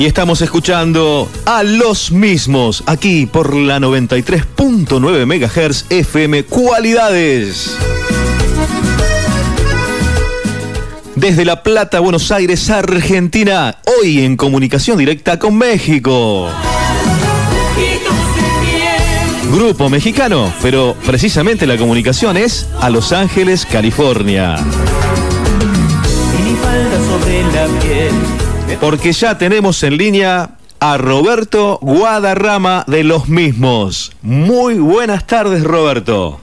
Y estamos escuchando a los mismos aquí por la 93.9 MHz FM Cualidades. Desde La Plata, Buenos Aires, Argentina, hoy en comunicación directa con México. Grupo mexicano, pero precisamente la comunicación es a Los Ángeles, California. Porque ya tenemos en línea a Roberto Guadarrama de los mismos. Muy buenas tardes, Roberto.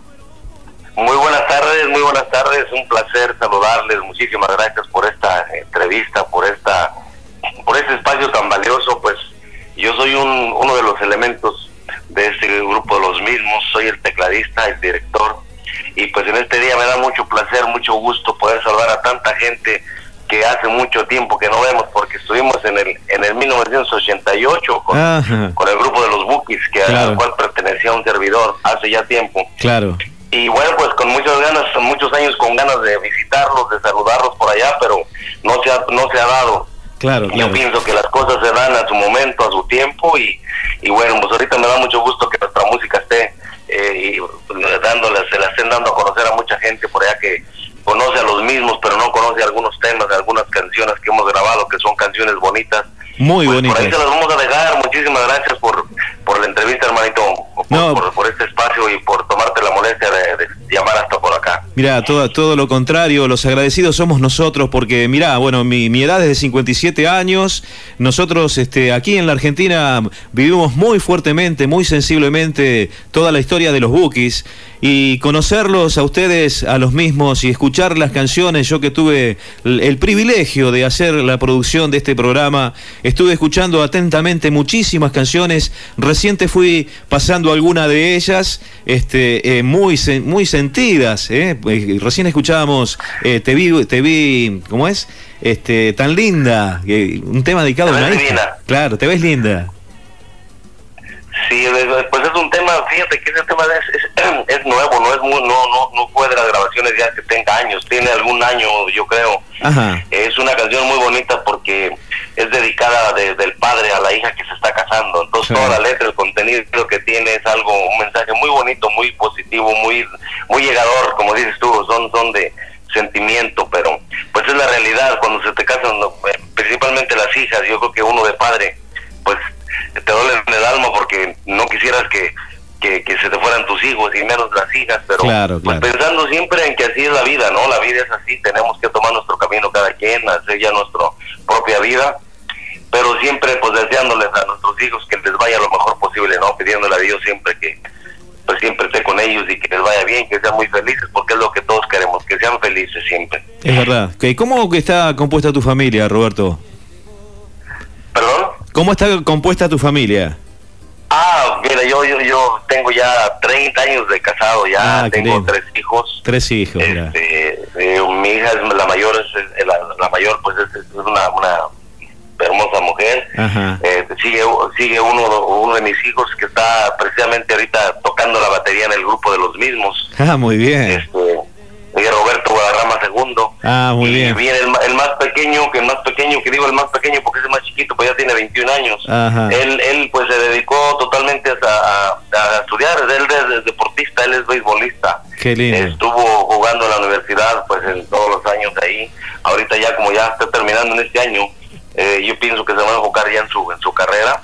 Muy buenas tardes, muy buenas tardes. Un placer saludarles. Muchísimas gracias por esta entrevista, por esta, por este espacio tan valioso. Pues yo soy un, uno de los elementos de este grupo de los mismos. Soy el tecladista, el director. Y pues en este día me da mucho placer, mucho gusto poder saludar a tanta gente que hace mucho tiempo que no vemos porque estuvimos en el en el 1988 con, con el grupo de los Bookies que al cual pertenecía un servidor hace ya tiempo. Claro. Y bueno, pues con muchas ganas, muchos años con ganas de visitarlos, de saludarlos por allá, pero no se ha, no se ha dado. Claro, Yo pienso que las cosas se dan a su momento, a su tiempo y, y bueno, pues ahorita me da mucho gusto que nuestra música esté eh, y dándole, se la estén dando a conocer a mucha gente por allá que conoce a los mismos, pero no conoce algunos temas, algunas canciones que hemos grabado, que son canciones bonitas. Muy pues bonitas. Por ahí se las vamos a dejar. Muchísimas gracias por, por la entrevista, hermanito, por, por, este espacio y por tomarte la molestia de, llamar hasta por acá. Mira, todo, todo lo contrario, los agradecidos somos nosotros, porque mira, bueno, mi, mi, edad es de 57 años, nosotros este, aquí en la Argentina vivimos muy fuertemente, muy sensiblemente toda la historia de los bookies y conocerlos a ustedes, a los mismos y escuchar las canciones, yo que tuve el, privilegio de hacer la producción de este programa, estuve escuchando atentamente muchísimas canciones, reciente fui pasando alguna de ellas, este, eh, muy, muy sentidas, eh, pues, recién escuchábamos eh, Te vi, te vi, ¿cómo es? Este, tan linda, un tema dedicado a una hija. Claro, te ves linda. Sí, pues es un tema, fíjate que ese tema es, es, nuevo, no es muy, no, no, no fue de las grabaciones ya que tenga años, tiene algún año yo creo. Es una canción muy bonita porque es dedicada del padre a la hija que se está casando, entonces toda la letra, el contenido que tiene es algo, un mensaje muy bonito, muy positivo, muy, muy llegador, como dices tú, son, son de sentimiento, pero pues es la realidad cuando se te casan, principalmente las hijas, yo creo que uno de padre, te duele en el alma porque no quisieras que, que, se te fueran tus hijos y menos las hijas, pero pues pensando siempre en que así es la vida, ¿no? La vida es así, tenemos que tomar nuestro camino cada quien, hacer ya nuestra propia vida, pero siempre pues deseándoles a nuestros hijos que les vaya lo mejor posible, ¿no? Pidiéndole a Dios siempre que pues siempre esté con ellos y que les vaya bien, que sean muy felices, porque es lo que todos queremos, que sean felices siempre. Es verdad. ¿Cómo está compuesta tu familia, Roberto? ¿Perdón? ¿Cómo está compuesta tu familia? Ah, mira, yo, yo, yo tengo ya 30 años de casado, ya ah, tengo tres hijos. Tres hijos, este, eh, mi hija es la mayor, es, la, mayor pues es, una, una hermosa mujer. Eh, sigue sigue uno, uno de mis hijos que está precisamente ahorita tocando la batería en el grupo de los mismos. Ah, muy bien. Este, Roberto Guadarrama segundo. Ah, muy bien. Y viene el, más pequeño, que el más pequeño, que digo el más pequeño porque es el más chiquito, pues ya tiene 21 años. Él, él pues se dedicó totalmente a, estudiar, él es, deportista, él es beisbolista. Qué lindo. Estuvo jugando en la universidad pues en todos los años ahí. Ahorita ya como ya está terminando en este año, eh, yo pienso que se va a enfocar ya en su, en su carrera.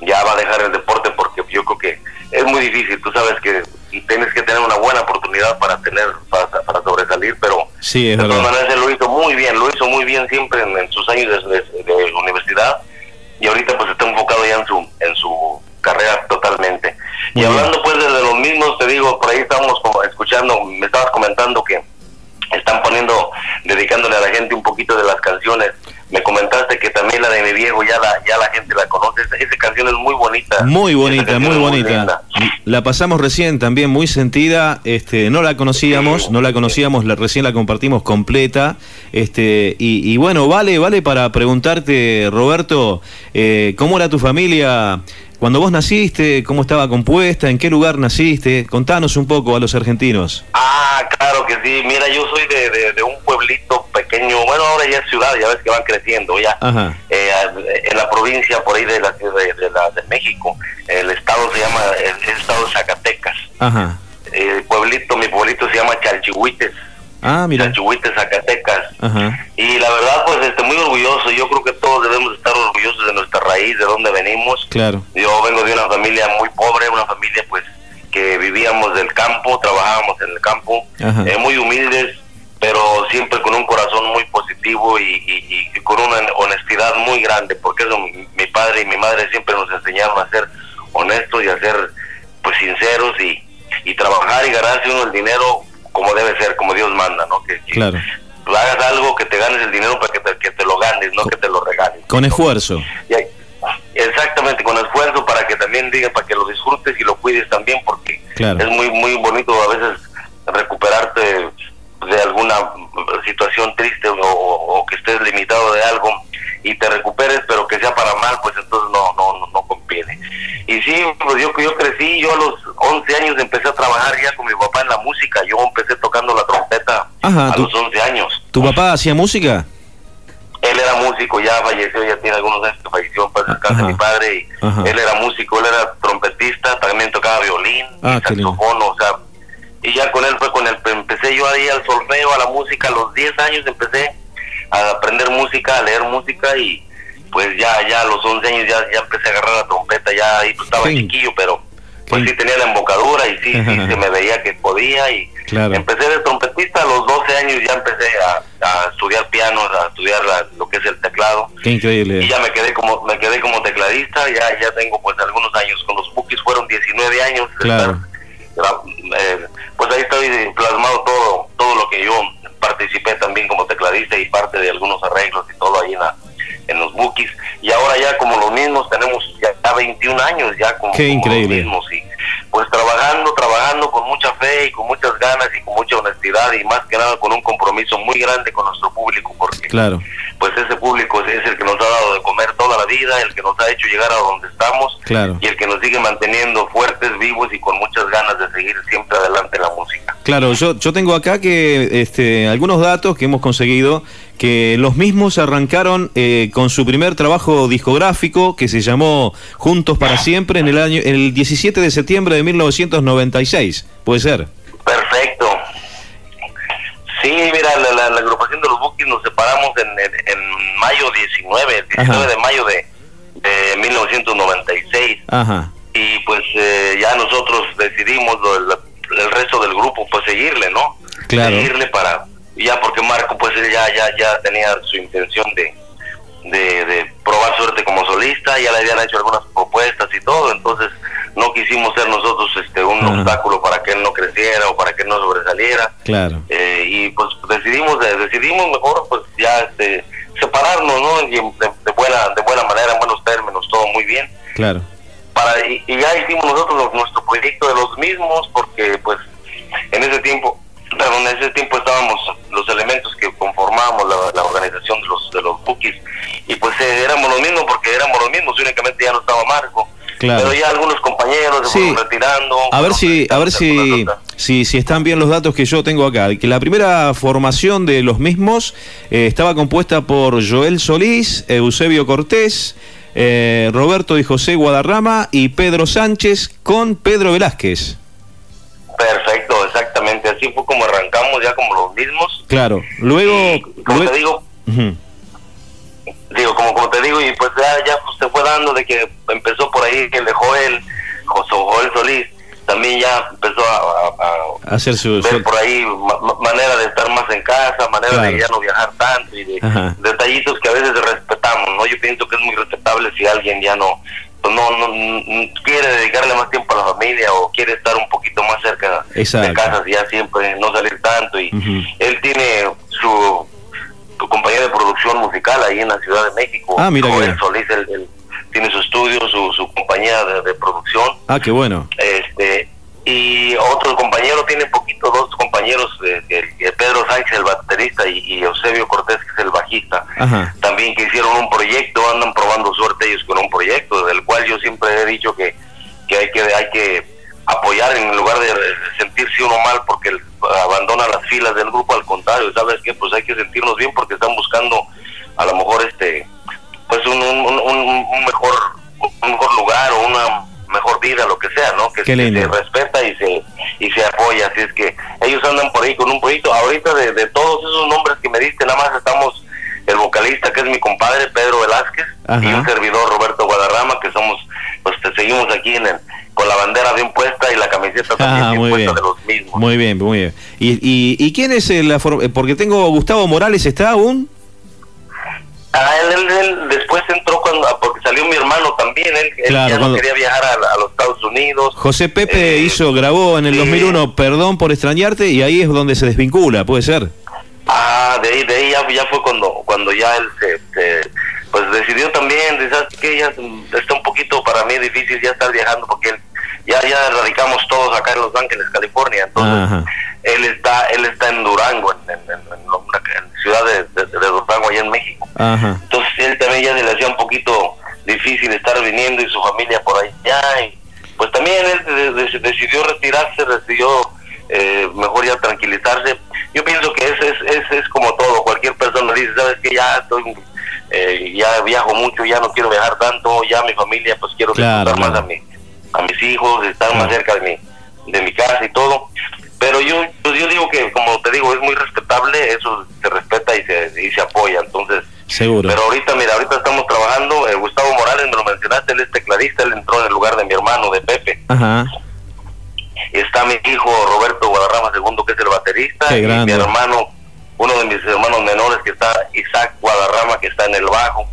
Ya va a dejar el deporte porque yo creo que es muy difícil, tú sabes que y tienes que tener una buena oportunidad para tener para, para sobresalir pero sí, de todas maneras él lo hizo muy bien lo hizo muy bien siempre en, sus años de, de, universidad y ahorita pues está enfocado ya en su en su carrera totalmente. Y hablando pues desde los mismos te digo por ahí estamos escuchando me estabas comentando que están poniendo dedicándole a la gente un poquito de las canciones me comentaste que también la de mi viejo ya la ya la gente la conoce. Esa, canción es muy bonita. Muy bonita muy bonita. la pasamos recién también muy sentida. Este no la conocíamos no la conocíamos la recién la compartimos completa. Este y, bueno vale vale para preguntarte Roberto eh, cómo era tu familia cuando vos naciste, ¿cómo estaba compuesta? ¿En qué lugar naciste? Contanos un poco a los argentinos. Ah, claro que sí. Mira, yo soy de, de, un pueblito pequeño. Bueno, ahora ya es ciudad, ya ves que van creciendo ya. Eh, en la provincia por ahí de la, de, la, de México. El estado se llama el, estado de Zacatecas. Ajá. El pueblito, mi pueblito se llama Chalchihuites. Ah, mira. Chalchihuites, Zacatecas. Ajá. Y la verdad, pues, este, muy orgulloso. Yo creo que todos debemos estar orgullosos de nuestra raíz, de dónde venimos. Claro. Yo vengo de una familia muy pobre, una familia, pues, que vivíamos del campo, trabajábamos en el campo, eh, muy humildes, pero siempre con un corazón muy positivo y, con una honestidad muy grande, porque eso mi padre y mi madre siempre nos enseñaron a ser honestos y a ser pues sinceros y, trabajar y ganarse uno el dinero como debe ser, como Dios manda, ¿no? Que, claro. hagas algo que te ganes el dinero para que te, que te lo ganes, no que te lo regales. Con esfuerzo. Exactamente, con esfuerzo para que también diga, para que lo disfrutes y lo cuides también, porque es muy muy bonito a veces recuperarte de alguna situación triste o, que estés limitado de algo y te recuperes, pero que sea para mal, pues entonces no no no, conviene. Y sí, pues yo yo crecí, yo a los 11 años empecé a trabajar ya con mi papá en la música, yo empecé tocando la trompeta a los 11 años. ¿Tu papá hacía música? Músico, ya falleció, ya tiene algunos años que falleció para descansar mi padre y él era músico, él era trompetista, también tocaba violín, ah, y saxofón, o sea, y ya con él fue con él, empecé yo ahí al solfeo, a la música, a los 10 años empecé a aprender música, a leer música y pues ya, ya a los 11 años ya, ya empecé a agarrar la trompeta, ya ahí pues, estaba chiquillo, pero pues sí tenía la embocadura y sí, sí se me veía que podía y empecé de trompetista a los 12 años ya empecé a, estudiar piano, a estudiar lo que es el teclado. Qué increíble. Y ya me quedé como me quedé como tecladista, ya ya tengo pues algunos años con los Bookies fueron 19 años. Claro. Eh, pues ahí estoy plasmado todo todo lo que yo participé también como tecladista y parte de algunos arreglos y todo ahí en la en los bookies y ahora ya como los mismos tenemos ya, 21 años ya como, Qué increíble. los mismos y pues trabajando, trabajando con mucha fe y con muchas ganas y con mucha honestidad y más que nada con un compromiso muy grande con nuestro público porque claro. Pues ese público es el que nos ha dado de comer toda la vida, el que nos ha hecho llegar a donde estamos claro. y el que nos sigue manteniendo fuertes, vivos y con muchas ganas de seguir siempre adelante en la música. Claro, yo, yo tengo acá que este, algunos datos que hemos conseguido que los mismos arrancaron eh, con su primer trabajo discográfico que se llamó Juntos para Siempre en el año el 17 de septiembre de 1996. ¿Puede ser? Perfecto. Sí, mira, la, agrupación de los Bookies nos separamos en, en, mayo 19, el 19 de mayo de, 1996. Ajá. Y pues eh, ya nosotros decidimos, el, el resto del grupo, pues seguirle, ¿no? Claro. Seguirle para ya porque Marco pues ya ya ya tenía su intención de, de, probar suerte como solista, ya le habían hecho algunas propuestas y todo, entonces no quisimos ser nosotros este un obstáculo para que él no creciera o para que él no sobresaliera. Claro. Eh, y pues decidimos decidimos mejor pues ya este separarnos, ¿no? Y de, buena de buena manera, en buenos términos, todo muy bien. Claro. Para y, y ya hicimos nosotros nuestro proyecto de los mismos porque pues en ese tiempo pero en ese tiempo estábamos los elementos que conformábamos la, organización de los de los bookies y pues eh, éramos los mismos porque éramos los mismos únicamente ya no estaba Marco pero ya algunos compañeros se fueron retirando a ver si a ver si, si si están bien los datos que yo tengo acá que la primera formación de los mismos eh, estaba compuesta por Joel Solís Eusebio Cortés eh, Roberto y José Guadarrama y Pedro Sánchez con Pedro Velázquez Perfecto, exactamente. Así fue como arrancamos ya como los mismos. Claro. Luego, como te digo, digo como como te digo y pues ya ya pues, se fue dando de que empezó por ahí que el de Joel, José Joel Solís, también ya empezó a, hacer su ver por ahí manera de estar más en casa, manera de ya no viajar tanto y de detallitos que a veces respetamos, ¿no? Yo pienso que es muy respetable si alguien ya no pues no, no, quiere dedicarle más tiempo a la familia o quiere estar un poquito más cerca de casa, ya siempre no salir tanto y él tiene su, compañía de producción musical ahí en la Ciudad de México. Ah mira Solís tiene su estudio su, su compañía de, de, producción. Ah qué bueno. Este y otro compañero tiene poquito, dos compañeros, Pedro Sánchez, el baterista, y, Eusebio Cortés, que es el bajista, también que hicieron un proyecto, andan probando suerte ellos con un proyecto, del cual yo siempre he dicho que, que hay que hay que apoyar en lugar de sentirse uno mal porque abandona las filas del grupo, al contrario, ¿sabes qué? Pues hay que sentirnos bien porque están buscando a lo mejor este pues un, un, mejor un mejor lugar o una mejor vida, lo que sea, ¿no? Que, se respeta y se y se apoya, así es que ellos andan por ahí con un proyecto, ahorita de, de todos esos nombres que me diste, nada más estamos el vocalista que es mi compadre Pedro Velázquez y un servidor Roberto Guadarrama que somos pues te seguimos aquí en el, con la bandera bien puesta y la camiseta también ah, bien puesta de los mismos. Muy bien, muy bien. ¿Y, y, y quién es el porque tengo Gustavo Morales está aún? Ah, él, él, después entró cuando ah, porque salió mi hermano también, él, ya no quería viajar a, los Estados Unidos. José Pepe eh, hizo grabó en el 2001 Perdón por extrañarte y ahí es donde se desvincula, puede ser. Ah, de ahí, de ahí ya, fue cuando, cuando ya él se, pues decidió también, ¿sabes que Ya está un poquito para mí difícil ya estar viajando porque él, ya, ya radicamos todos acá en Los Ángeles, California, entonces él está, él está en Durango, en, en, ciudad de, Durango, allá en México. Entonces él también ya se le hacía un poquito difícil estar viniendo y su familia por allá, y pues también él decidió retirarse, decidió eh, mejor ya tranquilizarse. Yo pienso que es, es, es, como todo, cualquier persona dice, sabes que ya estoy, eh, ya viajo mucho, ya no quiero viajar tanto, ya mi familia, pues quiero disfrutar más a, mi, a mis hijos, estar más cerca de mi, de mi casa y todo. Pero yo, pues yo digo que, como te digo, es muy respetable, eso se respeta y se, y se apoya, entonces... Seguro. Pero ahorita, mira, ahorita estamos trabajando, eh, Gustavo Morales, me lo mencionaste, él es tecladista, él entró en el lugar de mi hermano, de Pepe. Ajá está mi hijo Roberto Guadarrama II, que es el baterista, y mi hermano, uno de mis hermanos menores, que está Isaac Guadarrama, que está en el bajo,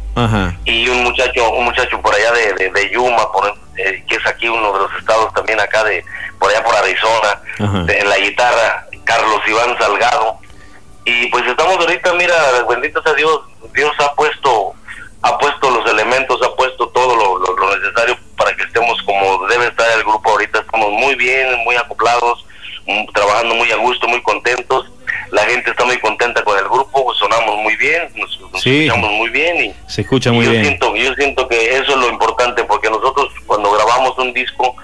y un muchacho un muchacho por allá de, de, Yuma, por, eh, que es aquí uno de los estados también acá de, por allá por Arizona, en la guitarra, Carlos Iván Salgado, y pues estamos ahorita, mira, bendito sea Dios, Dios ha puesto ha puesto los elementos, ha puesto todo lo necesario para que estemos como debe estar el grupo ahorita. Estamos muy bien, muy acoplados, mm, trabajando muy a gusto, muy contentos. La gente está muy contenta con el grupo, sonamos muy bien, nos, escuchamos muy bien y se escucha muy yo bien. Siento, yo siento que eso es lo importante porque nosotros cuando grabamos un disco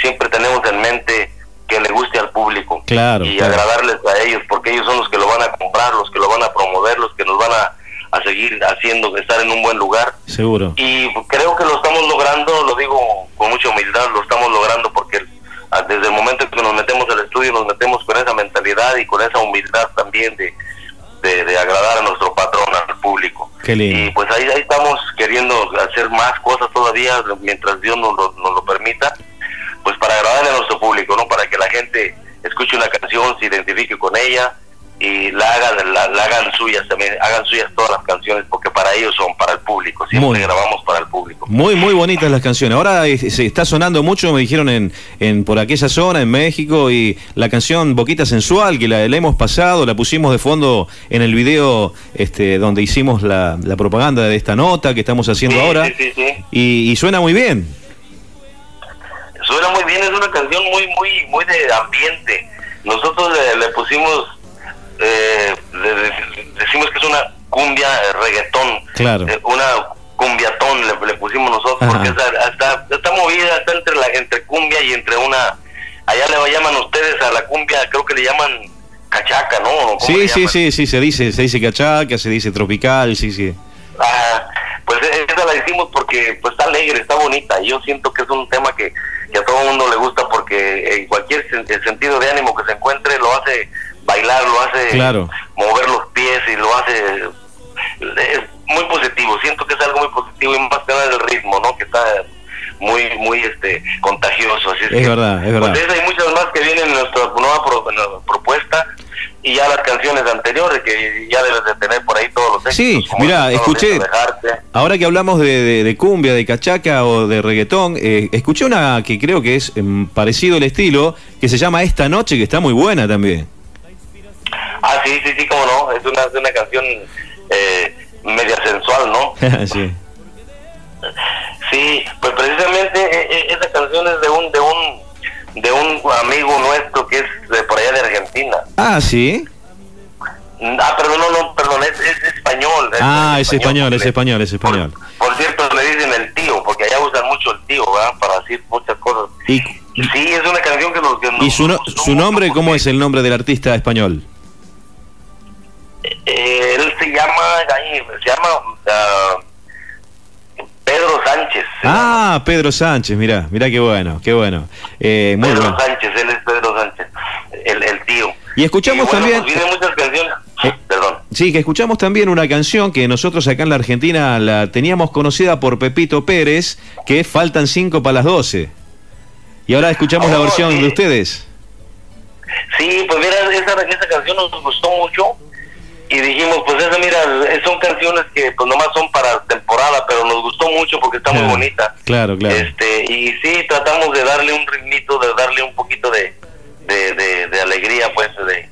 siempre tenemos en mente que le guste al público claro, y agradarles a ellos porque ellos son los que lo van a comprar, los que lo van a promover, los que nos van a a seguir haciendo, estar en un buen lugar. Seguro. Y creo que lo estamos logrando, lo digo con mucha humildad, lo estamos logrando porque ah, desde el momento que nos metemos al estudio nos metemos con esa mentalidad y con esa humildad también de, de, agradar a nuestro patrón, al público. Y pues ahí, ahí estamos queriendo hacer más cosas todavía mientras Dios nos lo, nos lo permita, pues para agradarle a nuestro público, ¿no? Para que la gente escuche una canción, se identifique con ella y la hagan, la, hagan suyas también, hagan suyas todas las canciones, porque para ellos son, para el público, siempre grabamos para el público. Muy, muy bonitas las canciones. Ahora se está sonando mucho, me dijeron, en, en por aquella zona, en México, y la canción Boquita Sensual, que la, hemos pasado, la pusimos de fondo en el video este, donde hicimos la, la propaganda de esta nota que estamos haciendo ahora, y, y suena muy bien. Suena muy bien, es una canción muy, muy, muy de ambiente. Nosotros le pusimos eh, decimos que es una cumbia eh, reggaetón, claro. Eh, una cumbiatón le, pusimos nosotros, porque está, está, movida, está entre, la, entre cumbia y entre una, allá le llaman ustedes a la cumbia, creo que le llaman cachaca, ¿no? Sí, sí, sí, sí, se dice, se dice cachaca, se dice tropical, sí, sí. Ah, pues e, esa la hicimos porque pues está alegre, está bonita, y yo siento que es un tema que, que a todo el mundo le gusta porque en cualquier sentido de ánimo que se encuentre lo hace bailar, lo hace mover los pies y lo hace es muy positivo. Siento que es algo muy positivo y más que nada el ritmo, ¿no? Que está muy muy este contagioso. Así es, verdad, es verdad. Pues hay muchas más que vienen en nuestra nueva propuesta y ya las canciones anteriores que ya debes de tener por ahí todos los éxitos. Sí, mira, escuché, ahora que hablamos de, cumbia, de cachaca o de reggaetón, eh, escuché una que creo que es em, parecido el estilo, que se llama Esta Noche, que está muy buena también. Ah, sí, sí, sí, cómo no. Es una, una canción eh, media sensual, ¿no? sí. Sí, pues precisamente eh, eh, esa canción es de un de un de un amigo nuestro que es de por allá de Argentina. Ah, sí. Ah, perdón, no, no, perdón, es, es español. ah, es español, es español, es español. Por, cierto, le dicen el tío, porque allá usan mucho el tío, ¿verdad? Para decir muchas cosas. ¿Y, Sí, es una canción que nos... ¿Y su, su nombre, cómo es el nombre del artista español? Eh, él se llama, se llama ah, Pedro Sánchez. Ah, Pedro Sánchez, mira, mira qué bueno, qué bueno. Eh, Pedro Sánchez, él es Pedro Sánchez, el, el tío. Y escuchamos también... Pues muchas canciones. Eh, Perdón. Sí, que escuchamos también una canción que nosotros acá en la Argentina la teníamos conocida por Pepito Pérez, que es Faltan cinco para las 12. Y ahora escuchamos la oh, versión de ustedes. Sí, pues mira, esa, esa canción nos gustó mucho y dijimos, pues esa, mira, son canciones que pues nomás son para temporada, pero nos gustó mucho porque está muy bonita. Claro, claro. Este, y sí, tratamos de darle un ritmito, de darle un poquito de, de, alegría, pues, de,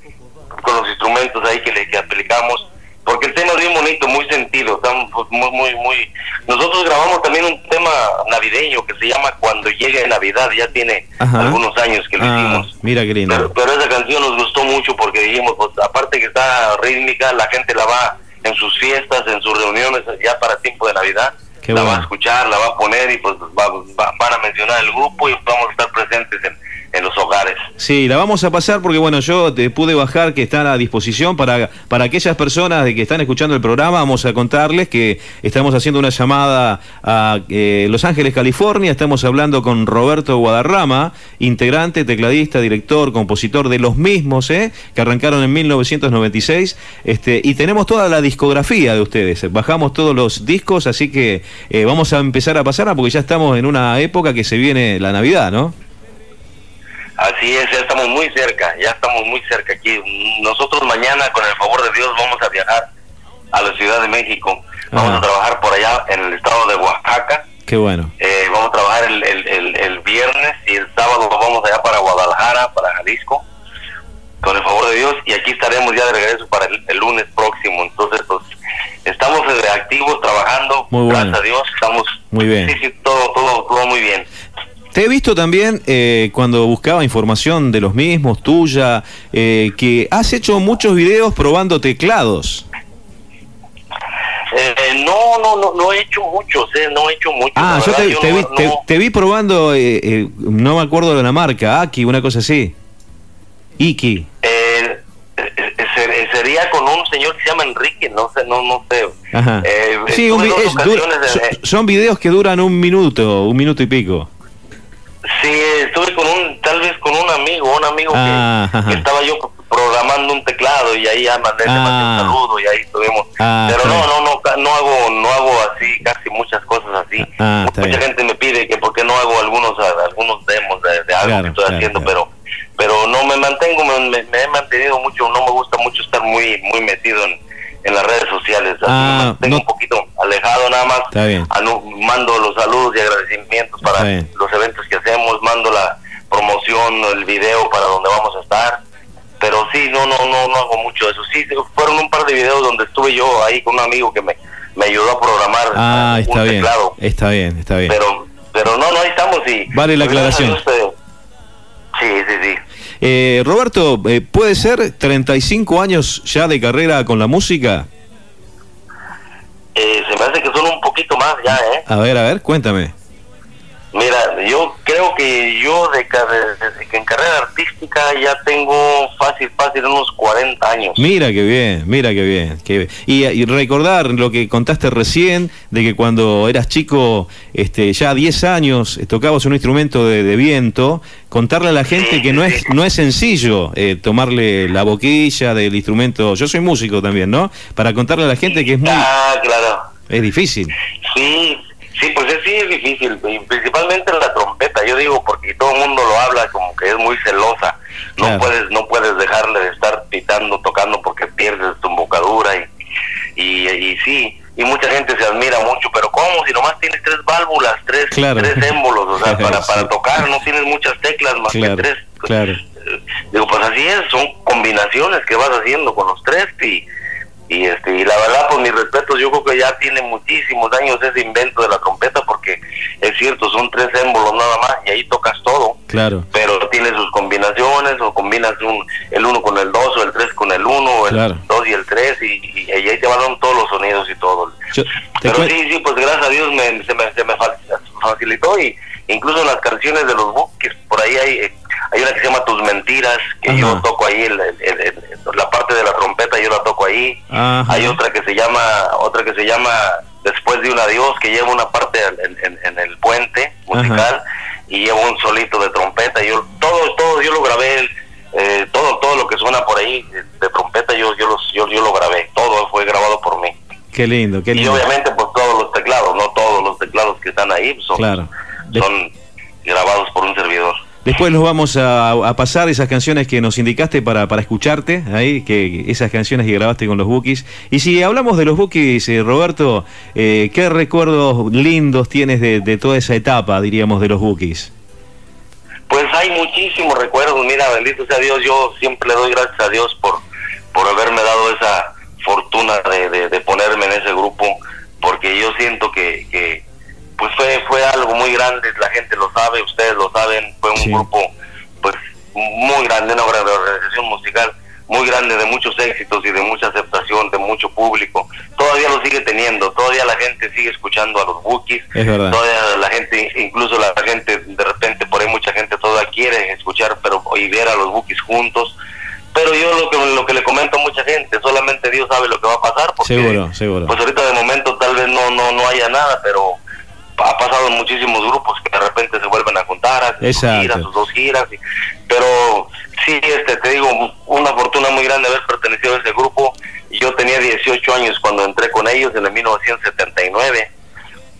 con los instrumentos ahí que le que aplicamos porque el tema es bien bonito, muy sentido, pues, muy, muy, muy... Nosotros grabamos también un tema navideño que se llama Cuando llegue Navidad, ya tiene algunos años que lo ah, hicimos. Mira qué lindo. Pero, esa canción nos gustó mucho porque dijimos, pues aparte que está rítmica, la gente la va en sus fiestas, en sus reuniones, ya para tiempo de Navidad, la va a escuchar, la va a poner y pues va, van a mencionar el grupo y vamos a estar presentes en en los hogares. Sí, la vamos a pasar porque bueno, yo te pude bajar que están a disposición para, para aquellas personas de que están escuchando el programa, vamos a contarles que estamos haciendo una llamada a eh, Los Ángeles, California, estamos hablando con Roberto Guadarrama, integrante, tecladista, director, compositor de los mismos, ¿eh? que arrancaron en 1996, este, y tenemos toda la discografía de ustedes, bajamos todos los discos, así que eh, vamos a empezar a pasar porque ya estamos en una época que se viene la Navidad, ¿no? Así es, ya estamos muy cerca, ya estamos muy cerca aquí. Nosotros mañana, con el favor de Dios, vamos a viajar a la Ciudad de México. Vamos a trabajar por allá en el estado de Oaxaca. Qué bueno. Eh, vamos a trabajar el, el, viernes y el sábado vamos allá para Guadalajara, para Jalisco, con el favor de Dios. Y aquí estaremos ya de regreso para el, lunes próximo. Entonces, pues, estamos reactivos, trabajando. Muy Gracias a Dios, estamos. Muy bien. Sí, sí, todo, todo, todo muy bien. Te he visto también eh, cuando buscaba información de los mismos, tuya, eh, que has hecho muchos videos probando teclados. Eh, no, no, no, no he hecho muchos, no he hecho muchos. Ah, yo, te, vi, probando, no me acuerdo de la marca, Aki, una cosa así. Iki. sería con un señor que se llama Enrique, no sé, no, no sé. Ajá. sí, son videos que duran un minuto, un minuto y pico. Sí, estuve con un, tal vez con un amigo, un amigo que, ah, estaba yo programando un teclado y ahí ya mandé, ah. un saludo y ahí estuvimos. Ah, Pero no, no, no, no hago, no hago así, casi muchas cosas así. Mucha gente me pide que por qué no hago algunos, algunos demos de, algo que estoy haciendo, pero pero no me mantengo, me, me, he mantenido mucho, no me gusta mucho estar muy, muy metido en en las redes sociales. Ah, tengo un poquito alejado nada más. mando los saludos y agradecimientos para los eventos que hacemos, mando la promoción, el video para donde vamos a estar. Pero sí, no, no, no, no hago mucho eso. Sí, fueron un par de videos donde estuve yo ahí con un amigo que me, me ayudó a programar ah, está bien, Está bien, está bien. Pero, pero no, no, ahí estamos y... Vale la aclaración. sí, sí, sí. Eh, Roberto, eh, ¿puede ser 35 años ya de carrera con la música? Eh, se me hace que son un poquito más ya, ¿eh? A ver, a ver, cuéntame. Mira, yo creo que yo de, que en carrera artística ya tengo fácil, fácil unos 40 años. Mira qué bien, mira qué bien. Qué Y, recordar lo que contaste recién, de que cuando eras chico, este, ya 10 años, eh, tocabas un instrumento de, viento, contarle a la gente que no es, no es sencillo eh, tomarle la boquilla del instrumento. Yo soy músico también, ¿no? Para contarle a la gente que es muy... Ah, claro. Es difícil. Sí, Sí, pues sí es difícil, principalmente la trompeta, yo digo, porque todo el mundo lo habla como que es muy celosa, no puedes no puedes dejarle de estar pitando, tocando porque pierdes tu embocadura y, y, sí, y mucha gente se admira mucho, pero ¿cómo? Si nomás tienes tres válvulas, tres, tres émbolos, o sea, para, para tocar no tienes muchas teclas más que tres. Claro. Digo, pues así es, son combinaciones que vas haciendo con los tres y y este y la verdad pues mis respetos yo creo que ya tiene muchísimos años ese invento de la trompeta porque es cierto son tres émbolos nada más y ahí tocas todo. Claro. Pero tiene sus combinaciones o combinas un, el uno con el dos o el tres con el uno o el dos y el tres y, ahí te van todos los sonidos y todo. Pero sí sí pues gracias a Dios me, se, me, se me facilitó y incluso en las canciones de los buques, por ahí hay, hay una que se llama Tus Mentiras, que yo toco ahí, la parte de la trompeta yo la toco ahí, hay otra que se llama, otra que se llama Después de un adiós, que lleva una parte en, el puente musical, y lleva un solito de trompeta, yo todo, todo, yo lo grabé, eh, todo, todo lo que suena por ahí de trompeta, yo, yo, yo, yo lo grabé, todo fue grabado por mí. Qué lindo, qué lindo. Y obviamente, pues todos los teclados, no todos los teclados que están ahí son, son grabados por un servidor. Después los vamos a, pasar esas canciones que nos indicaste para, para escucharte, ahí, que esas canciones que grabaste con los Bookies. Y si hablamos de los Bookies, eh, Roberto, eh, ¿qué recuerdos lindos tienes de, de, toda esa etapa, diríamos, de los Bookies? Pues hay muchísimos recuerdos, mira, bendito sea Dios, yo siempre le doy gracias a Dios por, por haberme dado esa fortuna de, de, ponerme en ese grupo, porque yo siento que, pues fue fue algo muy grande, la gente lo sabe, ustedes lo saben, fue un grupo pues muy grande, una organización musical muy grande de muchos éxitos y de mucha aceptación de mucho público. Todavía lo sigue teniendo, todavía la gente sigue escuchando a los Bookies, todavía la gente, incluso la gente, de repente por ahí mucha gente todavía quiere escuchar pero y ver a los Bookies juntos. Pero yo lo que, lo que le comento a mucha gente, solamente Dios sabe lo que va a pasar. Porque, seguro, seguro. Pues ahorita de momento tal vez no, no, no haya nada, pero ha pasado en muchísimos grupos que de repente se vuelven a juntar, a sus giras, sus dos giras. pero sí, este, te digo, una fortuna muy grande haber pertenecido a ese grupo. Yo tenía 18 años cuando entré con ellos en el 1979.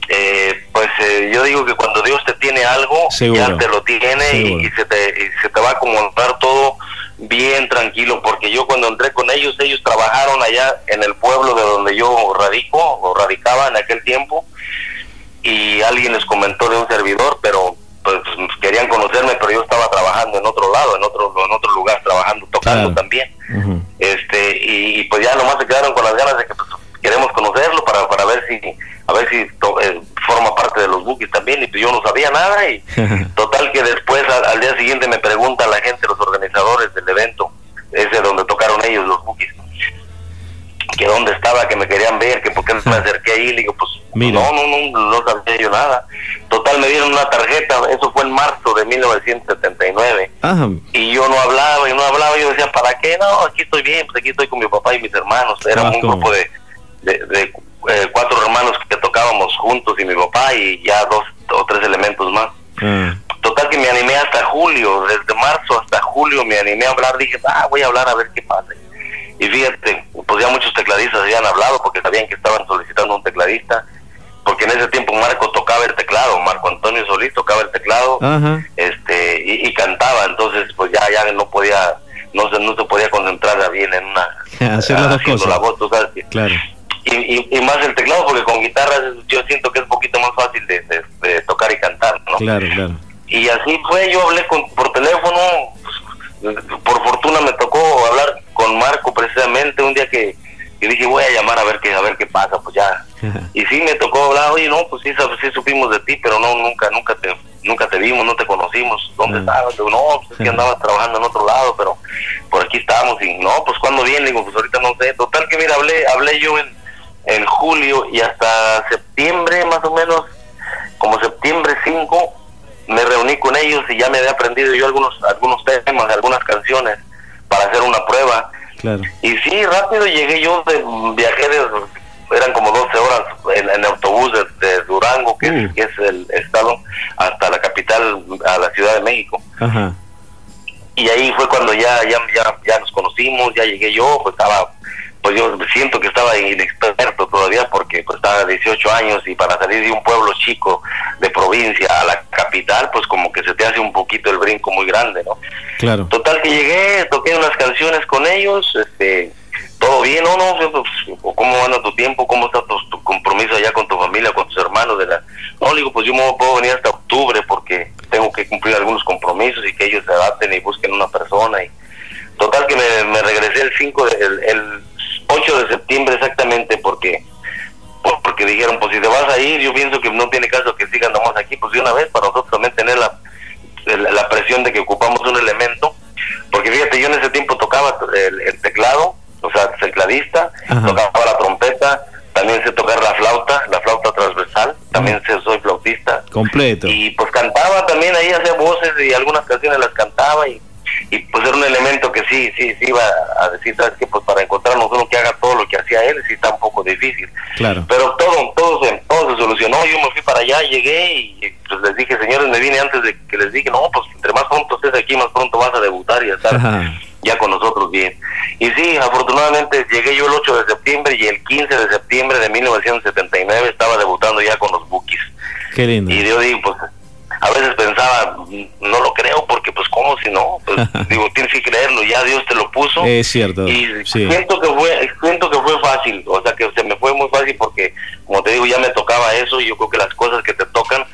Eh, pues eh, yo digo que cuando Dios te tiene algo, ya te lo tiene y, se te, y se te va a acomodar todo bien tranquilo, porque yo cuando entré con ellos, ellos trabajaron allá en el pueblo de donde yo radico, o radicaba en aquel tiempo, y alguien les comentó de un servidor, pero pues querían conocerme, pero yo estaba trabajando en otro lado, en otro en otro lugar, trabajando, tocando también. Este y, pues ya nomás se quedaron con las ganas de que pues, queremos conocerlo para, para ver si a ver si eh, forma parte de los bookies también y pues yo no sabía nada y total que después al, día siguiente me pregunta la gente, los organizadores del evento, ese donde tocaron ellos los bookies que dónde estaba, que me querían ver, que por qué me acerqué ahí, le digo, pues no, no, no, no sabía yo nada. Total, me dieron una tarjeta, eso fue en marzo de 1979. Y yo no hablaba, y no hablaba, yo decía, ¿para qué? No, aquí estoy bien, pues aquí estoy con mi papá y mis hermanos. Era un grupo de, de, eh, cuatro hermanos que tocábamos juntos y mi papá y ya dos o tres elementos más. Ah. Total que me animé hasta julio, desde marzo hasta julio me animé a hablar, dije, ah, voy a hablar a ver qué pasa. Y fíjate, pues ya muchos tecladistas habían hablado porque sabían que estaban solicitando un tecladista, porque en ese tiempo Marco tocaba el teclado, Marco Antonio Solís tocaba el teclado, este y, cantaba, entonces pues ya ya no podía no se no se podía concentrar bien en una hacer las dos cosas. la voz, sabes claro. Y, y, más el teclado porque con guitarras yo siento que es un poquito más fácil de, de, tocar y cantar, ¿no? Claro, claro. Y así fue, yo hablé con, por teléfono, pues, por fortuna me tocó hablar con Marco precisamente un día que, dije voy a llamar a ver qué a ver qué pasa pues ya. Y sí me tocó hablar oye no pues sí, sí supimos de ti pero no nunca nunca te nunca te vimos no te conocimos. Dónde estabas no pues es que andabas trabajando en otro lado pero por aquí estábamos y no pues cuando viene digo pues ahorita no sé total que mira hablé hablé yo en en julio y hasta septiembre más o menos como septiembre 5 me reuní con ellos y ya me había aprendido yo algunos algunos temas algunas canciones para hacer una prueba. Y sí, rápido llegué yo, de, viajé de, eran como 12 horas en, el autobús de, Durango, que, es, que, es, el estado, hasta la capital, a la Ciudad de México. Y ahí fue cuando ya, ya, ya, ya nos conocimos, ya llegué yo, pues estaba pues yo siento que estaba inexperto todavía porque pues estaba 18 años y para salir de un pueblo chico de provincia a la capital pues como que se te hace un poquito el brinco muy grande, ¿no? Claro. Total que llegué, toqué unas canciones con ellos, este todo bien, ¿no? no pues, ¿Cómo anda tu tiempo? ¿Cómo está tu, compromiso allá con tu familia, con tus hermanos? De la... No, digo, pues yo me puedo venir hasta octubre porque tengo que cumplir algunos compromisos y que ellos se adapten y busquen una persona. y Total que me, regresé el 5, de, el 8 de septiembre exactamente, porque porque dijeron, pues si te vas a ir, yo pienso que no tiene caso que sigan nomás aquí, pues de una vez para nosotros también tener la, la presión de que ocupamos un elemento, porque fíjate, yo en ese tiempo tocaba el, teclado, o sea, tecladista, tocaba la trompeta, también sé tocar la flauta, la flauta transversal, también sé, soy flautista. Completo. Y pues cantaba también ahí, hacía voces y algunas canciones las cantaba y, y pues era un elemento que sí, sí, sí iba a decir, ¿sabes que Pues para encontrarnos uno que haga todo lo que hacía él, sí está un poco difícil. Claro. Pero todo, todo, se, todo se solucionó, yo me fui para allá, llegué y pues les dije, señores, me vine antes de que les dije, no, pues entre más pronto estés aquí, más pronto vas a debutar y a estar ya con nosotros bien. Y sí, afortunadamente llegué yo el 8 de septiembre y el 15 de septiembre de 1979 estaba debutando ya con los Bookies. Qué lindo. Y yo digo, pues a veces pensaba, no lo creo porque pues cómo si no, pues digo, tienes que creerlo, ya Dios te lo puso. Es cierto. Y siento que fue siento que fue fácil, o sea, que se me fue muy fácil porque como te digo, ya me tocaba eso y yo creo que las cosas que te tocan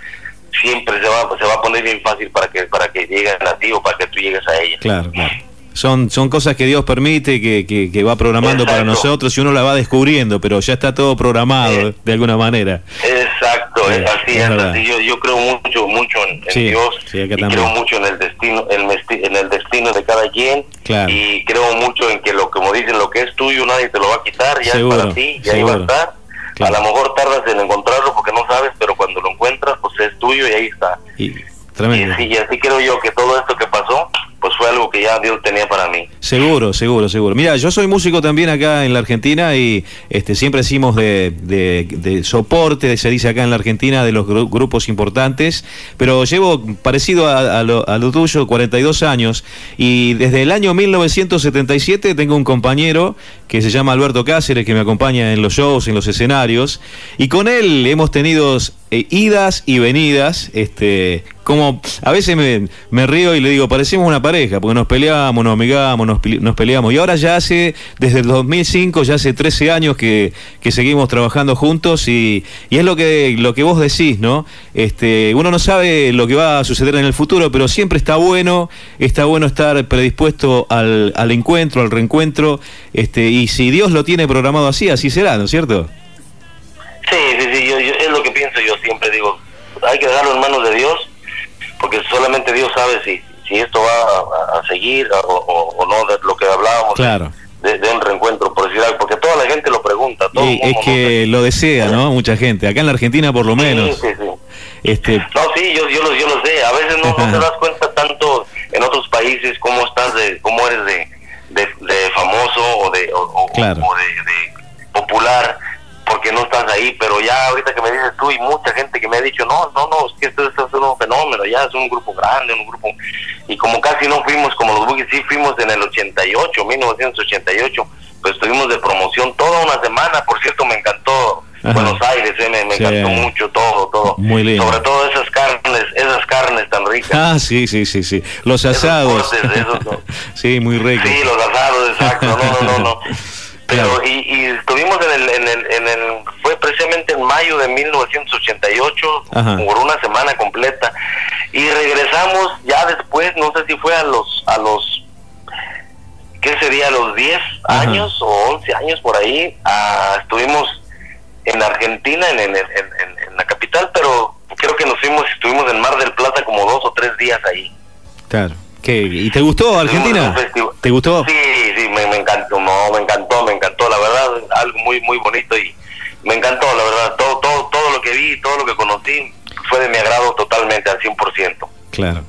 siempre se va se va a poner bien fácil para que para que lleguen a ti o para que tú llegues a ella. Claro, claro. Son, son cosas que Dios permite, que, que, va programando para nosotros y uno la va descubriendo, pero ya está todo programado de alguna manera. Exacto, es así, es, así. Yo, yo creo mucho, mucho en, Dios y creo mucho en el destino, en, el destino de cada quien y creo mucho en que lo como dicen, lo que es tuyo nadie te lo va a quitar, ya es para ti, ya ahí va a estar. A lo mejor tardas en encontrarlo porque no sabes, pero cuando lo encuentras, pues es tuyo y ahí está. Y, tremendo. y así creo yo que todo esto que pasó pues fue algo que ya Dios tenía para mí. Seguro, seguro, seguro. Mira, yo soy músico también acá en la Argentina y este siempre decimos de, de, soporte, se dice acá en la Argentina, de los grupos importantes, pero llevo parecido a, lo, a, lo, tuyo, 42 años, y desde el año 1977 tengo un compañero que se llama Alberto Cáceres, que me acompaña en los shows, en los escenarios, y con él hemos tenido eh, idas y venidas, este, como a veces me, río y le digo, parecemos una pareja, porque nos peleamos, nos amigamos, nos, nos, peleamos. Y ahora ya hace, desde el 2005, ya hace 13 años que, que seguimos trabajando juntos y, y, es lo que, lo que vos decís, ¿no? Este, uno no sabe lo que va a suceder en el futuro, pero siempre está bueno, está bueno estar predispuesto al, al encuentro, al reencuentro, este, y si Dios lo tiene programado así, así será, ¿no es cierto? Sí, sí, sí, pienso, yo siempre digo, hay que dejarlo en manos de Dios, porque solamente Dios sabe si, si esto va a, seguir o, no, de lo que hablábamos. Claro. De, un reencuentro, por decir algo, porque toda la gente lo pregunta. Todo es que lo desea, ¿no? Mucha gente. Acá en la Argentina, por lo menos. Sí, sí, Este... No, sí, yo, yo, lo, yo lo sé. A veces no, te das cuenta tanto en otros países cómo estás, de cómo eres de, de, famoso o de, o, claro. o de, de popular porque no estás ahí, pero ya ahorita que me dices tú y mucha gente que me ha dicho, no, no, no, es que esto, es un fenómeno, ya es un grupo grande, un grupo, y como casi no fuimos como los Boogies, sí fuimos en el 88, 1988, pues estuvimos de promoción toda una semana, por cierto me encantó Buenos Aires, eh, me, encantó mucho todo, todo. Muy lindo. Sobre todo esas carnes, esas carnes tan ricas. Ah, sí, sí, sí, sí. Los asados. sí, muy ricos. Sí, los asados, exacto. No, no, no, no. Pero, y, estuvimos en el, en el, en el, fue precisamente en mayo de 1988, por una semana completa, y regresamos ya después, no sé si fue a los, a los, ¿qué sería? A los 10 años o 11 años por ahí, ah, estuvimos en Argentina, en, en, en, la capital, pero creo que nos fuimos, estuvimos en Mar del Plata como dos o tres días ahí. Claro. ¿Y te gustó Argentina? ¿Te gustó? Sí, sí, me, encantó, no, me encantó, me encantó, la verdad, algo muy, muy bonito y me encantó, la verdad, todo, todo, todo lo que vi, todo lo que conocí fue de mi agrado totalmente, al 100%. Claro.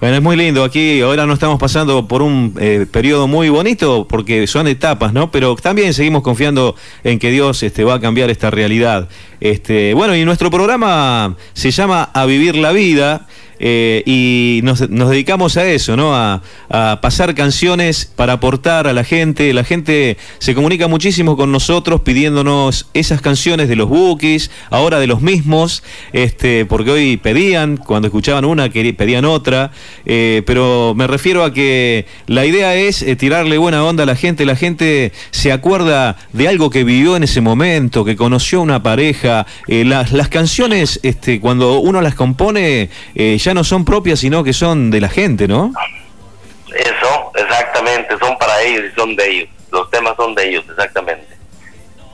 Bueno, es muy lindo. Aquí ahora no estamos pasando por un eh, periodo muy bonito porque son etapas, ¿no? Pero también seguimos confiando en que Dios este, va a cambiar esta realidad. Este, bueno, y nuestro programa se llama A Vivir la Vida. Eh, y nos, dedicamos a eso, ¿no? A, pasar canciones para aportar a la gente. La gente se comunica muchísimo con nosotros pidiéndonos esas canciones de los bookies, ahora de los mismos, este, porque hoy pedían, cuando escuchaban una, pedían otra, eh, pero me refiero a que la idea es eh, tirarle buena onda a la gente. La gente se acuerda de algo que vivió en ese momento, que conoció una pareja. las, las canciones, este, cuando uno las compone, ya no son propias, sino que son de la gente, ¿no? Eso, exactamente, son para ellos y son de ellos. Los temas son de ellos, exactamente.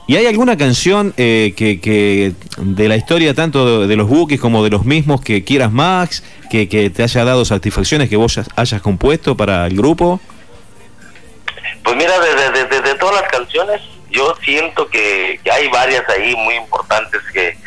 ¿Y hay alguna canción eh, que, que, de la historia tanto de, los buques como de los mismos que quieras más, que, que, te haya dado satisfacciones que vos hayas compuesto para el grupo? Pues mira, desde de, todas las canciones, yo siento que, hay varias ahí muy importantes que,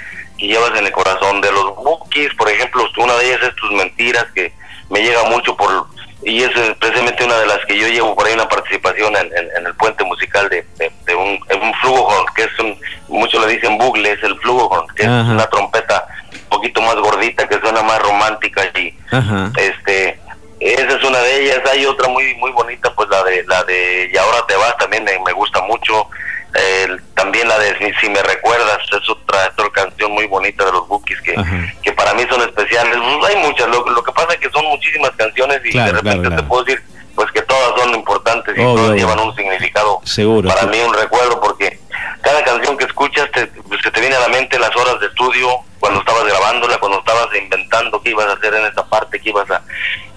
y llevas en el corazón de los bookies, por ejemplo, una de ellas es tus mentiras que me llega mucho por y es precisamente una de las que yo llevo por ahí una participación en, el puente musical de, un, un que es un, muchos le dicen bugle, es el flujo que es una trompeta un poquito más gordita que suena más romántica y este esa es una de ellas, hay otra muy muy bonita pues la de la de y ahora te vas también me, gusta mucho también la de si, me recuerdas es otra, otra canción muy bonita de los Bookies que, que para mí son especiales. Pues, hay muchas lo, lo que pasa es que son muchísimas canciones y de repente te puedo decir pues que todas son importantes y todas llevan un significado Seguro, para mí un recuerdo porque cada canción que escuchas te viene a la mente las horas de estudio cuando estabas grabándola cuando estabas inventando qué ibas a hacer en esta parte qué ibas a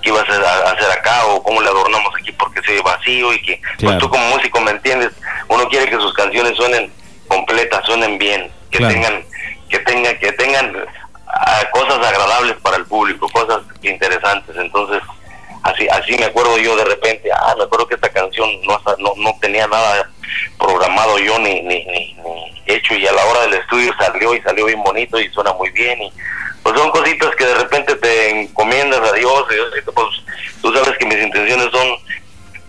qué ibas a hacer acá o cómo le adornamos aquí porque se ve vacío y que pues tú como músico me entiendes uno quiere que sus canciones suenen completas suenen bien que tengan que tengan que tengan ah, cosas agradables para el público cosas interesantes. Entonces así así me acuerdo yo de repente ah me acuerdo que esta canción no no, no tenía nada programado yo ni, ni, ni, hecho y a la hora del estudio salió y salió bien bonito y suena muy bien y pues son cositas que de repente te encomiendas a Dios y pues tú sabes que mis intenciones son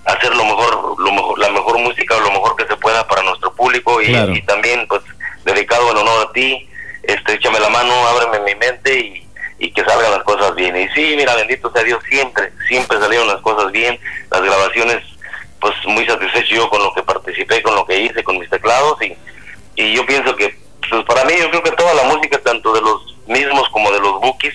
hacer lo mejor, lo mejor la mejor música o lo mejor que se pueda para nuestro público y, también pues dedicado en honor a ti este échame la mano ábreme mi mente y, y que salgan las cosas bien y sí mira bendito sea Dios siempre siempre salieron las cosas bien las grabaciones pues muy satisfecho yo con lo que participé, con lo que hice, con mis teclados y, y yo pienso que pues para mí yo creo que toda la música, tanto de los mismos como de los bookies,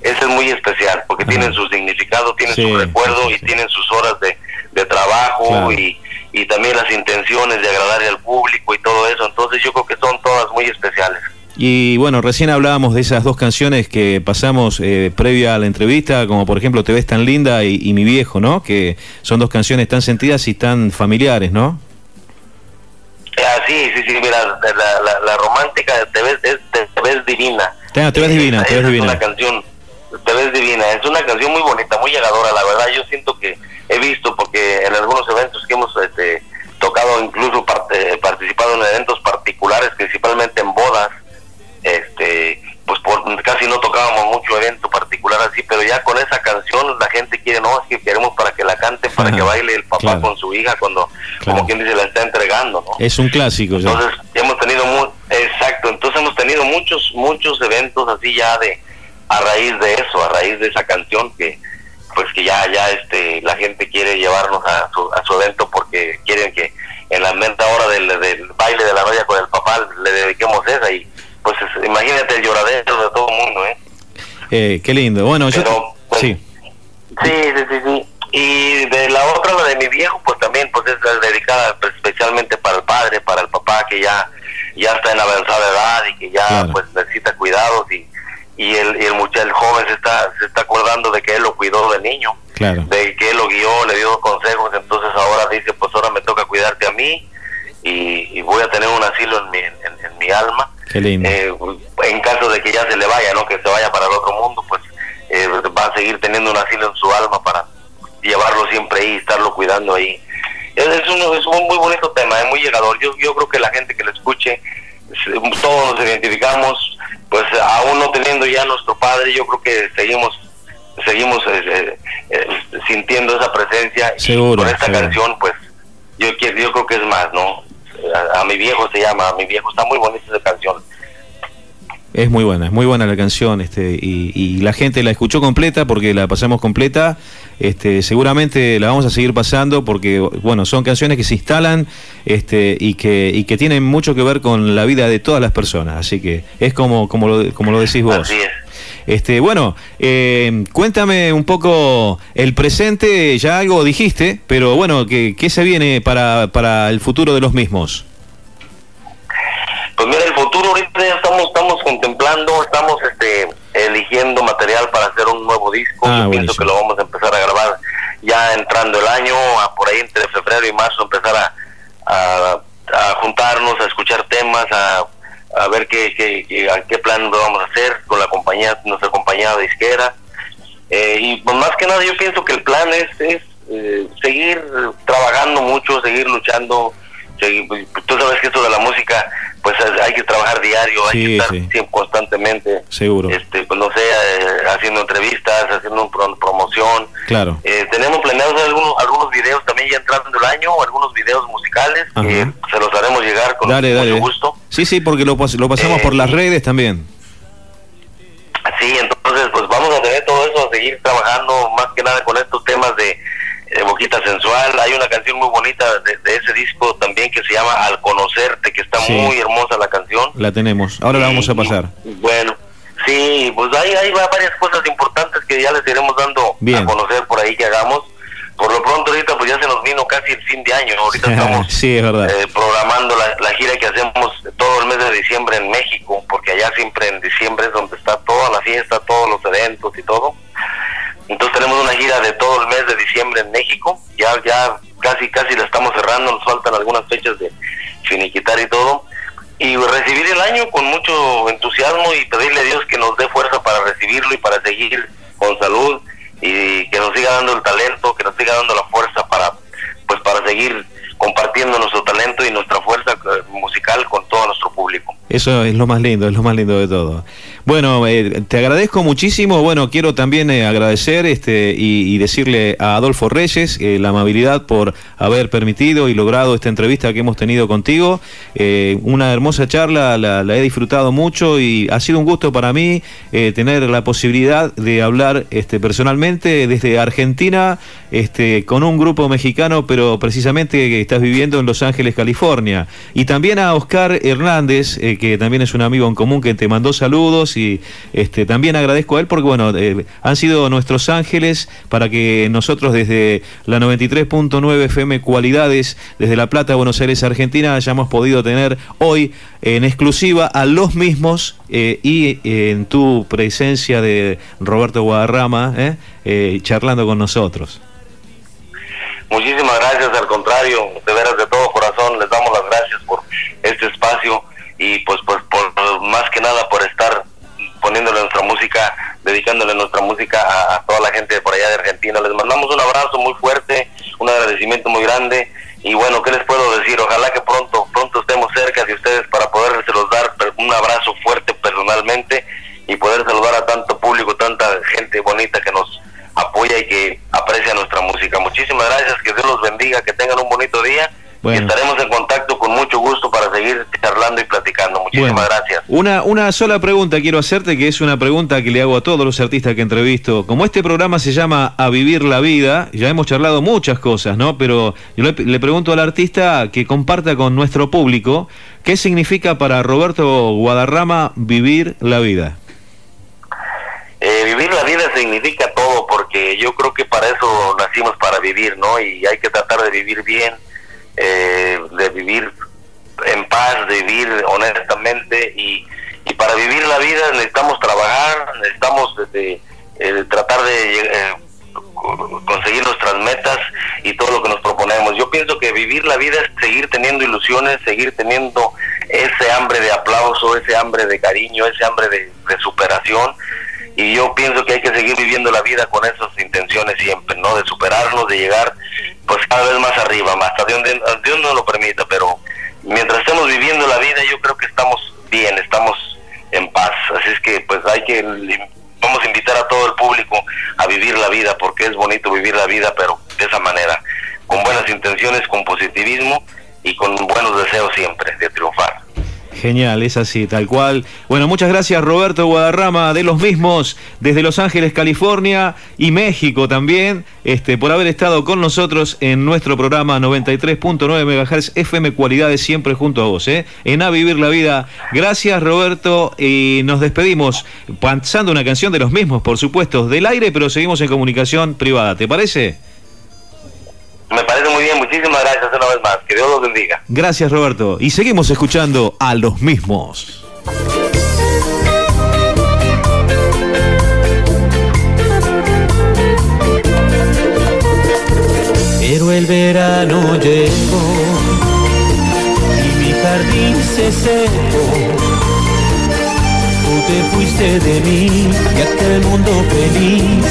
es muy especial porque tienen su significado, tienen su recuerdo y tienen sus horas de, trabajo y, y también las intenciones de agradarle al público y todo eso. Entonces yo creo que son todas muy especiales. Y bueno, recién hablábamos de esas dos canciones que pasamos eh, previa a la entrevista, como por ejemplo Te ves tan linda y, Mi viejo, ¿no? Que son dos canciones tan sentidas y tan familiares, ¿no? Ah, sí, sí, sí, mira, la, romántica Te ves, te, ves divina. Te, te ves divina, te ves divina. Es una canción, Te ves divina, es una canción muy bonita, muy llegadora, la verdad. Yo siento que he visto, porque en algunos eventos que hemos este, tocado, incluso participado en eventos particulares, principalmente en bodas, este pues por, casi no tocábamos mucho evento particular así, pero ya con esa canción la gente quiere, no, es que queremos para que la cante, para que baile el papá con su hija cuando, como quien dice, la está entregando, ¿no? Es un clásico. Entonces, hemos tenido, muy, exacto, entonces hemos tenido muchos, muchos eventos así ya de, a raíz de eso, a raíz de esa canción que, pues que ya, ya este, la gente quiere llevarnos a su, a su evento porque quieren que en la mente hora del, del baile de la novia con el papá le dediquemos esa y pues imagínate el lloradero de todo el mundo, ¿eh? ¿eh? qué lindo. Bueno, yo... Pues, sí. sí. Sí, sí, Y de la otra, la de mi viejo, pues también pues es dedicada pues, especialmente para el padre, para el papá que ya ya está en avanzada edad y que ya pues necesita cuidados y, y el, y el muchacho, el joven se está se está acordando de que él lo cuidó de niño, de que él lo guió, le dio consejos, entonces ahora dice, pues ahora me toca cuidarte a mí y, voy a tener un asilo en mi, en mi alma eh, en caso de que ya se le vaya, ¿no? Que se vaya para el otro mundo, pues eh, va a seguir teniendo un asilo en su alma para llevarlo siempre ahí, estarlo cuidando ahí. Es, un, es un muy bonito tema, es muy llegador. Yo, yo creo que la gente que lo escuche, todos nos identificamos, pues aún no teniendo ya nuestro padre, yo creo que seguimos seguimos eh, sintiendo esa presencia seguro, y con esta canción pues yo, yo creo que es más, ¿no? A, mi viejo se llama, a mi viejo, está muy bonita esa canción. Es muy buena, es muy buena la canción, este, y, la gente la escuchó completa porque la pasamos completa. Este, seguramente la vamos a seguir pasando porque, bueno, son canciones que se instalan, este, y que, y que tienen mucho que ver con la vida de todas las personas. Así que es como, como lo, como lo decís vos. Así es. Este, bueno, eh, cuéntame un poco el presente, ya algo dijiste, pero bueno, ¿qué, qué se viene para, para el futuro de los mismos? Pues mira, el futuro ahorita ya estamos, estamos contemplando, estamos este, eligiendo material para hacer un nuevo disco. Ah, Yo pienso que lo vamos a empezar a grabar ya entrando el año, a por ahí entre febrero y marzo empezar a, a, a juntarnos, a escuchar temas, a a ver qué, qué, a qué plan vamos a hacer con la compañía, nuestra compañía de izquierda. Eh, y pues más que nada yo pienso que el plan es, es eh, seguir trabajando mucho, seguir luchando. Seguir, pues, tú sabes que esto de la música pues hay que trabajar diario, hay que estar siempre, constantemente, seguro, este, pues no sé, eh, haciendo entrevistas, haciendo un promoción. Claro. Eh, tenemos planeados algunos, algunos videos también ya entrando el año, algunos videos musicales que se los haremos llegar con mucho gusto. Sí, sí, porque lo, lo pasamos por las redes también. Sí, entonces pues vamos a tener todo eso, a seguir trabajando más que nada con estos temas de eh, Boquita Sensual. Hay una canción muy bonita de, ese disco también que se llama Al Conocerte, que está muy hermosa la canción. La tenemos, ahora la vamos a pasar. bueno, sí, pues hay, hay varias cosas importantes que ya les iremos dando a conocer por ahí que hagamos. Por lo pronto ahorita pues ya se nos vino casi el fin de año, ahorita estamos eh, programando la, la, gira que hacemos todo el mes de diciembre en México, porque allá siempre en diciembre es donde está toda la fiesta, todos los eventos y todo. Entonces tenemos una gira de todo el mes de diciembre en México, ya ya casi casi la estamos cerrando, nos faltan algunas fechas de finiquitar y todo. Y recibir el año con mucho entusiasmo y pedirle a Dios que nos dé fuerza para recibirlo y para seguir con salud y que nos siga dando el talento, que nos siga dando la fuerza para pues para seguir compartiendo nuestro talento y nuestra fuerza eh, musical con todo nuestro público. Eso es lo más lindo, es lo más lindo de todo. Bueno, eh, te agradezco muchísimo. Bueno, quiero también eh, agradecer este, y, decirle a Adolfo Reyes eh, la amabilidad por haber permitido y logrado esta entrevista que hemos tenido contigo. una hermosa charla, la, he disfrutado mucho y ha sido un gusto para mí tener la posibilidad de hablar este, personalmente desde Argentina este, con un grupo mexicano, pero precisamente que estás viviendo en Los Ángeles, California. Y también a Oscar Hernández, que también es un amigo en común que te mandó saludos y este, también agradezco a él porque, bueno, eh, han sido nuestros ángeles para que nosotros desde la 93.9 FM Cualidades, desde La Plata, Buenos Aires, Argentina, hayamos podido tener hoy en exclusiva a los mismos eh, y eh, en tu presencia de Roberto Guadarrama, charlando con nosotros. Muchísimas gracias, al contrario, de veras de todo corazón les damos las gracias por este espacio y pues, pues por más que nada por estar poniéndole nuestra música, dedicándole nuestra música a, toda la gente de por allá de Argentina. Les mandamos un abrazo muy fuerte, un agradecimiento muy grande y bueno, ¿qué les puedo decir? Ojalá que pronto, pronto estemos cerca de ustedes para podérselos dar un abrazo fuerte personalmente y poder saludar a tanto público, tanta gente bonita que nos apoya y que aprecia nuestra música. Muchísimas gracias, que Dios los bendiga, que tengan un bonito día estaremos en contacto con mucho gusto para seguir charlando y platicando. Muchísimas gracias. Una, una sola pregunta quiero hacerte, que es una pregunta que le hago a todos los artistas que entrevisto. Como este programa se llama A Vivir la Vida, ya hemos charlado muchas cosas, ¿no? Pero yo le, pregunto al artista que comparta con nuestro público qué significa para Roberto Guadarrama vivir la vida. Eh, vivir la vida significa todo, porque yo creo que para eso nacimos, para vivir, ¿no? Y hay que tratar de vivir bien, eh, de vivir en paz, de vivir honestamente y, y, para vivir la vida necesitamos trabajar, necesitamos este, eh, tratar de eh, conseguir nuestras metas y todo lo que nos proponemos. Yo pienso que vivir la vida es seguir teniendo ilusiones, seguir teniendo ese hambre de aplauso, ese hambre de cariño, ese hambre de, de superación y yo pienso que hay que seguir viviendo la vida con esas intenciones siempre, ¿no? De superarnos, de llegar pues cada vez más arriba, hasta donde Dios nos lo permita, pero mientras estemos viviendo la vida yo creo que estamos bien, estamos en paz, así es que pues hay que vamos a invitar a todo el público a vivir la vida porque es bonito vivir la vida, pero de esa manera, con buenas intenciones, con positivismo y con buenos deseos siempre de triunfar. Genial, es así, tal cual. Bueno, muchas gracias Roberto Guadarrama de los mismos desde Los Ángeles, California y México también, este, por haber estado con nosotros en nuestro programa 93.9 MHz FM Cualidades siempre junto a vos, ¿eh? en A Vivir la Vida. Gracias Roberto y nos despedimos pasando una canción de los mismos, por supuesto, del aire, pero seguimos en comunicación privada. ¿Te parece? Me parece muy bien, muchísimas gracias una vez más. Que Dios los bendiga. Gracias, Roberto. Y seguimos escuchando a los mismos. Pero el verano llegó y mi jardín se secó. Tú te fuiste de mí y aquel mundo feliz